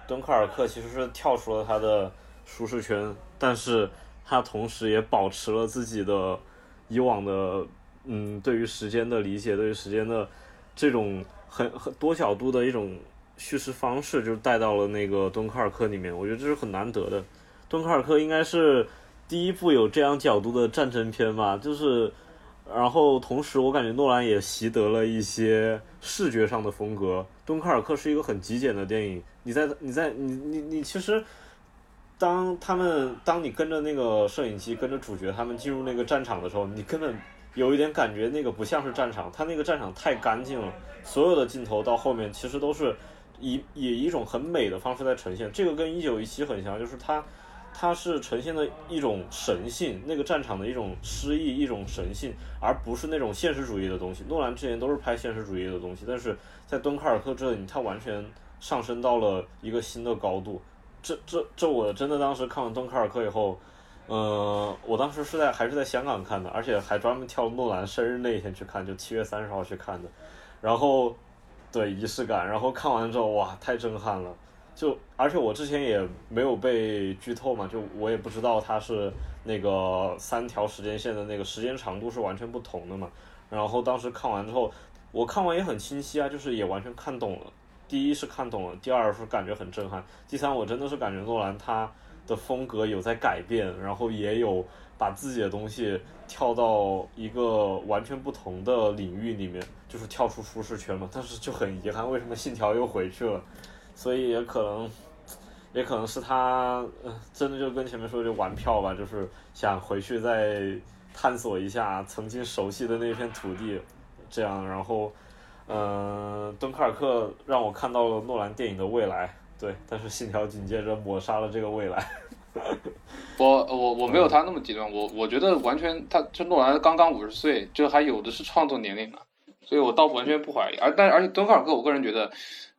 敦刻尔克其实是跳出了他的舒适圈，但是他同时也保持了自己的以往的嗯对于时间的理解，对于时间的这种很很多角度的一种叙事方式，就带到了那个敦刻尔克里面。我觉得这是很难得的。敦刻尔克应该是第一部有这样角度的战争片吧，就是。然后同时，我感觉诺兰也习得了一些视觉上的风格。敦刻尔克是一个很极简的电影，你在你在你你你其实，当他们当你跟着那个摄影机跟着主角他们进入那个战场的时候，你根本有一点感觉那个不像是战场，他那个战场太干净了，所有的镜头到后面其实都是以以一种很美的方式在呈现。这个跟一九一七很像，就是它。它是呈现的一种神性，那个战场的一种诗意，一种神性，而不是那种现实主义的东西。诺兰之前都是拍现实主义的东西，但是在敦刻尔克这里，他完全上升到了一个新的高度。这、这、这，我真的当时看完敦刻尔克以后，呃，我当时是在还是在香港看的，而且还专门挑诺兰生日那一天去看，就七月三十号去看的。然后，对仪式感，然后看完之后，哇，太震撼了。就而且我之前也没有被剧透嘛，就我也不知道它是那个三条时间线的那个时间长度是完全不同的嘛。然后当时看完之后，我看完也很清晰啊，就是也完全看懂了。第一是看懂了，第二是感觉很震撼，第三我真的是感觉诺兰他的风格有在改变，然后也有把自己的东西跳到一个完全不同的领域里面，就是跳出舒适圈嘛。但是就很遗憾，为什么信条又回去了？所以也可能，也可能是他，真的就跟前面说就玩票吧，就是想回去再探索一下曾经熟悉的那片土地，这样，然后，嗯，敦刻尔克让我看到了诺兰电影的未来，对，但是信条紧接着抹杀了这个未来。*laughs* 我我我没有他那么极端，我我觉得完全，他这诺兰刚刚五十岁，就还有的是创作年龄呢，所以我倒完全不怀疑。而但而且敦刻尔克，我个人觉得。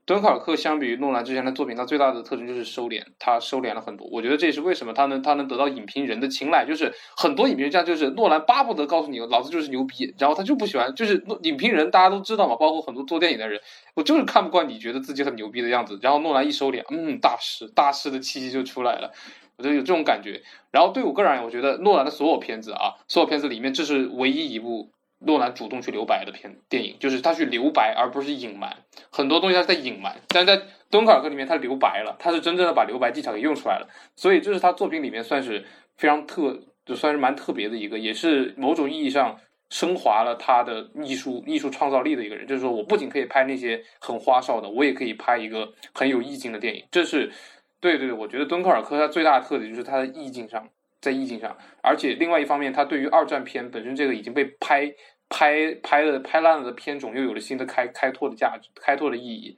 敦刻尔克相比于诺兰之前的作品，它最大的特征就是收敛，它收敛了很多。我觉得这也是为什么他能他能得到影评人的青睐，就是很多影评家，就是诺兰巴不得告诉你，老子就是牛逼，然后他就不喜欢，就是影评人大家都知道嘛，包括很多做电影的人，我就是看不惯你觉得自己很牛逼的样子。然后诺兰一收敛，嗯，大师大师的气息就出来了，我就有这种感觉。然后对我个人而言，我觉得诺兰的所有片子啊，所有片子里面，这是唯一一部。诺兰主动去留白的片电影，就是他去留白，而不是隐瞒很多东西，他在隐瞒。但是在敦刻尔克里面，他留白了，他是真正的把留白技巧给用出来了。所以这是他作品里面算是非常特，就算是蛮特别的一个，也是某种意义上升华了他的艺术艺术创造力的一个人。就是说我不仅可以拍那些很花哨的，我也可以拍一个很有意境的电影。这是对对对，我觉得敦刻尔克他最大的特点就是他的意境上，在意境上，而且另外一方面，他对于二战片本身这个已经被拍。拍拍的拍烂了的片种又有了新的开开拓的价值，开拓的意义，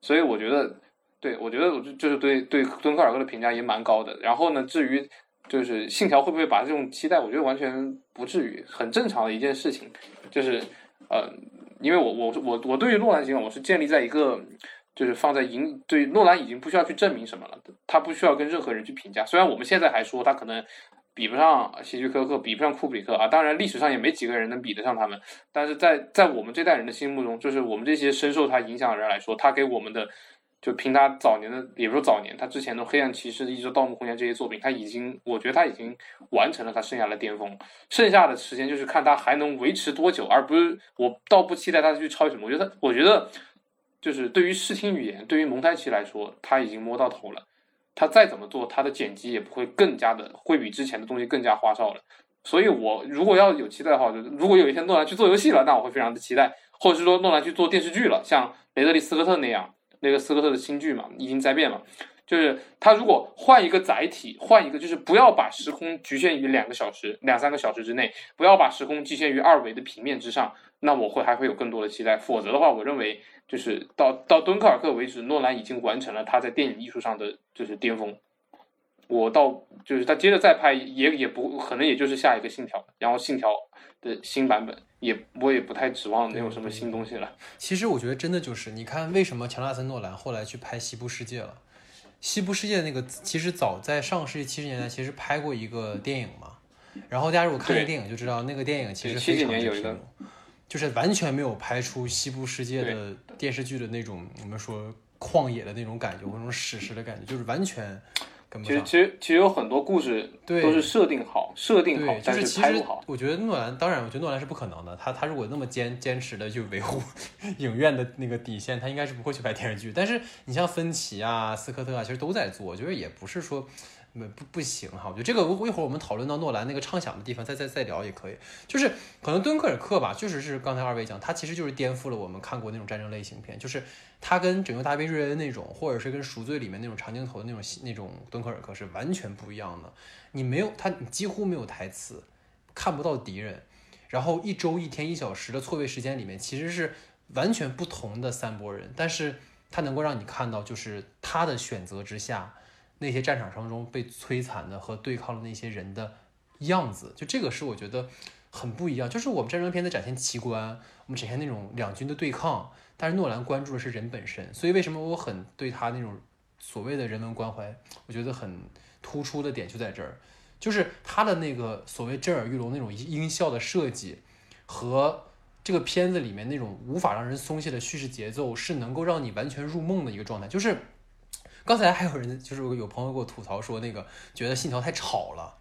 所以我觉得，对我觉得我就就是对对敦刻尔克的评价也蛮高的。然后呢，至于就是信条会不会把这种期待，我觉得完全不至于，很正常的一件事情。就是呃，因为我我我我对于诺兰形容，我是建立在一个就是放在影对诺兰已经不需要去证明什么了，他不需要跟任何人去评价。虽然我们现在还说他可能。比不上希区柯克，比不上库布里克啊！当然，历史上也没几个人能比得上他们。但是在在我们这代人的心目中，就是我们这些深受他影响的人来说，他给我们的，就凭他早年的，也不说早年，他之前的《黑暗骑士》一直《盗梦空间》这些作品，他已经，我觉得他已经完成了他剩下的巅峰。剩下的时间就是看他还能维持多久，而不是我倒不期待他去超越什么。我觉得，我觉得就是对于视听语言，对于蒙太奇来说，他已经摸到头了。他再怎么做，他的剪辑也不会更加的，会比之前的东西更加花哨了。所以，我如果要有期待的话，就如果有一天诺兰去做游戏了，那我会非常的期待；或者是说诺兰去做电视剧了，像雷德利·斯科特那样，那个斯科特的新剧嘛，《已经在变》嘛，就是他如果换一个载体，换一个，就是不要把时空局限于两个小时、两三个小时之内，不要把时空局限于二维的平面之上，那我会还会有更多的期待。否则的话，我认为。就是到到敦刻尔克为止，诺兰已经完成了他在电影艺术上的就是巅峰。我到就是他接着再拍也也不可能，也就是下一个信条，然后信条的新版本也我也不太指望能有什么新东西了。其实我觉得真的就是你看，为什么乔纳森诺兰后来去拍《西部世界》了？西部世界》那个，其实早在上世纪七十年代，其实拍过一个电影嘛。然后大家如果看那个电影就知道，那个电影其实对70非常之年有一个就是完全没有拍出西部世界的电视剧的那种我们说旷野的那种感觉，或者那种史诗的感觉，就是完全跟不其实。其实其实有很多故事对都是设定好，设定好，，就但是其实拍不好。我觉得诺兰，当然，我觉得诺兰是不可能的。他他如果那么坚坚持的去维护 *laughs* 影院的那个底线，他应该是不会去拍电视剧。但是你像芬奇啊、斯科特啊，其实都在做，我觉得也不是说。不不不行哈，我觉得这个一会儿我们讨论到诺兰那个畅想的地方再再再聊也可以。就是可能敦刻尔克吧，确实是刚才二位讲，他其实就是颠覆了我们看过那种战争类型片，就是他跟《拯救大兵瑞恩》那种，或者是跟《赎罪》里面那种长镜头的那种那种敦刻尔克是完全不一样的。你没有他，你几乎没有台词，看不到敌人，然后一周、一天、一小时的错位时间里面，其实是完全不同的三拨人，但是它能够让你看到，就是他的选择之下，那些战场当中被摧残的和对抗的那些人的样子，就这个是我觉得很不一样。就是我们战争片在展现奇观，我们展现那种两军的对抗，但是诺兰关注的是人本身，所以为什么我很对他那种所谓的人文关怀，我觉得很突出的点就在这儿。就是他的那个所谓震耳欲聋那种音效的设计，和这个片子里面那种无法让人松懈的叙事节奏，是能够让你完全入梦的一个状态。就是刚才还有人，就是有朋友给我吐槽说，那个觉得《信条》太吵了，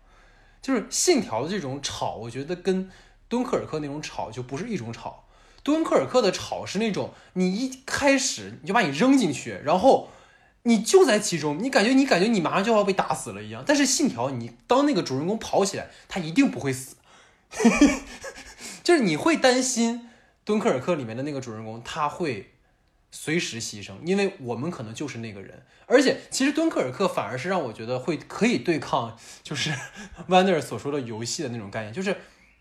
就是《信条》的这种吵，我觉得跟敦刻尔克那种吵就不是一种吵。敦刻尔克的吵是那种你一开始你就把你扔进去，然后你就在其中，你感觉你感觉你马上就要被打死了一样。但是信条，你当那个主人公跑起来，他一定不会死，*laughs* 就是你会担心敦刻尔克里面的那个主人公他会随时牺牲，因为我们可能就是那个人。而且其实敦刻尔克反而是让我觉得会可以对抗，就是 *laughs* Wander 所说的游戏的那种概念，就是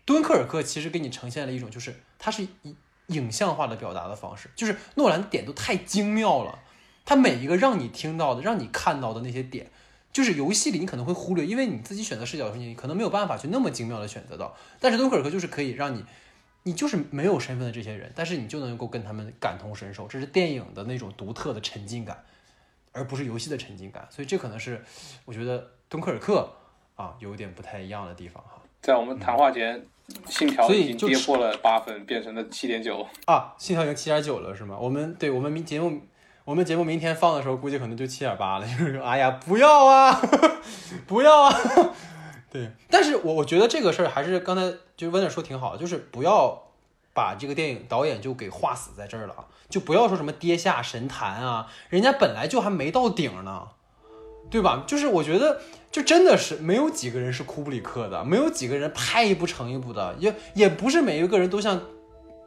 敦刻尔克其实给你呈现了一种，就是它是以影像化的表达的方式，就是诺兰点都太精妙了。它每一个让你听到的、让你看到的那些点，就是游戏里你可能会忽略，因为你自己选择视角的时候，你可能没有办法去那么精妙的选择到。但是敦刻尔克就是可以让你，你就是没有身份的这些人，但是你就能够跟他们感同身受，这是电影的那种独特的沉浸感，而不是游戏的沉浸感。所以这可能是我觉得敦刻尔克啊有一点不太一样的地方哈。在我们谈话间，信条已经跌破了八分，变成了七点九。啊，信条已经七点九了是吗？我们对我们明节目，我们节目明天放的时候，估计可能就七点八了。就是说，哎呀，不要啊，*laughs* 不要啊。对，但是我我觉得这个事儿还是刚才就温点说挺好，就是不要把这个电影导演就给画死在这儿了啊，就不要说什么跌下神坛啊，人家本来就还没到顶呢，对吧？就是我觉得。就真的是没有几个人是库布里克的，没有几个人拍一部成一部的，也也不是每一个人都像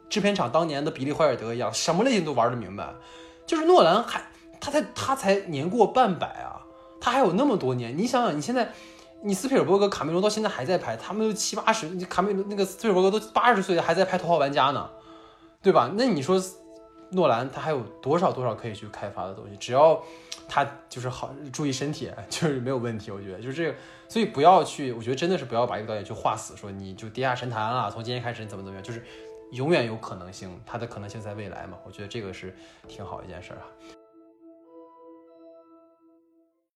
制片厂当年的比利怀尔德一样，什么类型都玩得明白。就是诺兰还他才他才年过半百啊，他还有那么多年。你想想，你现在你斯皮尔伯格、卡梅隆到现在还在拍，他们都七八十，卡梅隆那个斯皮尔伯格都八十岁了还在拍《头号玩家》呢，对吧？那你说诺兰他还有多少多少可以去开发的东西？只要他就是好注意身体，*laughs* 就是没有问题。我觉得就是这个，所以不要去，我觉得真的是不要把一个导演去画死，说你就跌下神坛了，从今天开始你怎么怎么样，就是永远有可能性，它的可能性在未来嘛。我觉得这个是挺好一件事儿啊。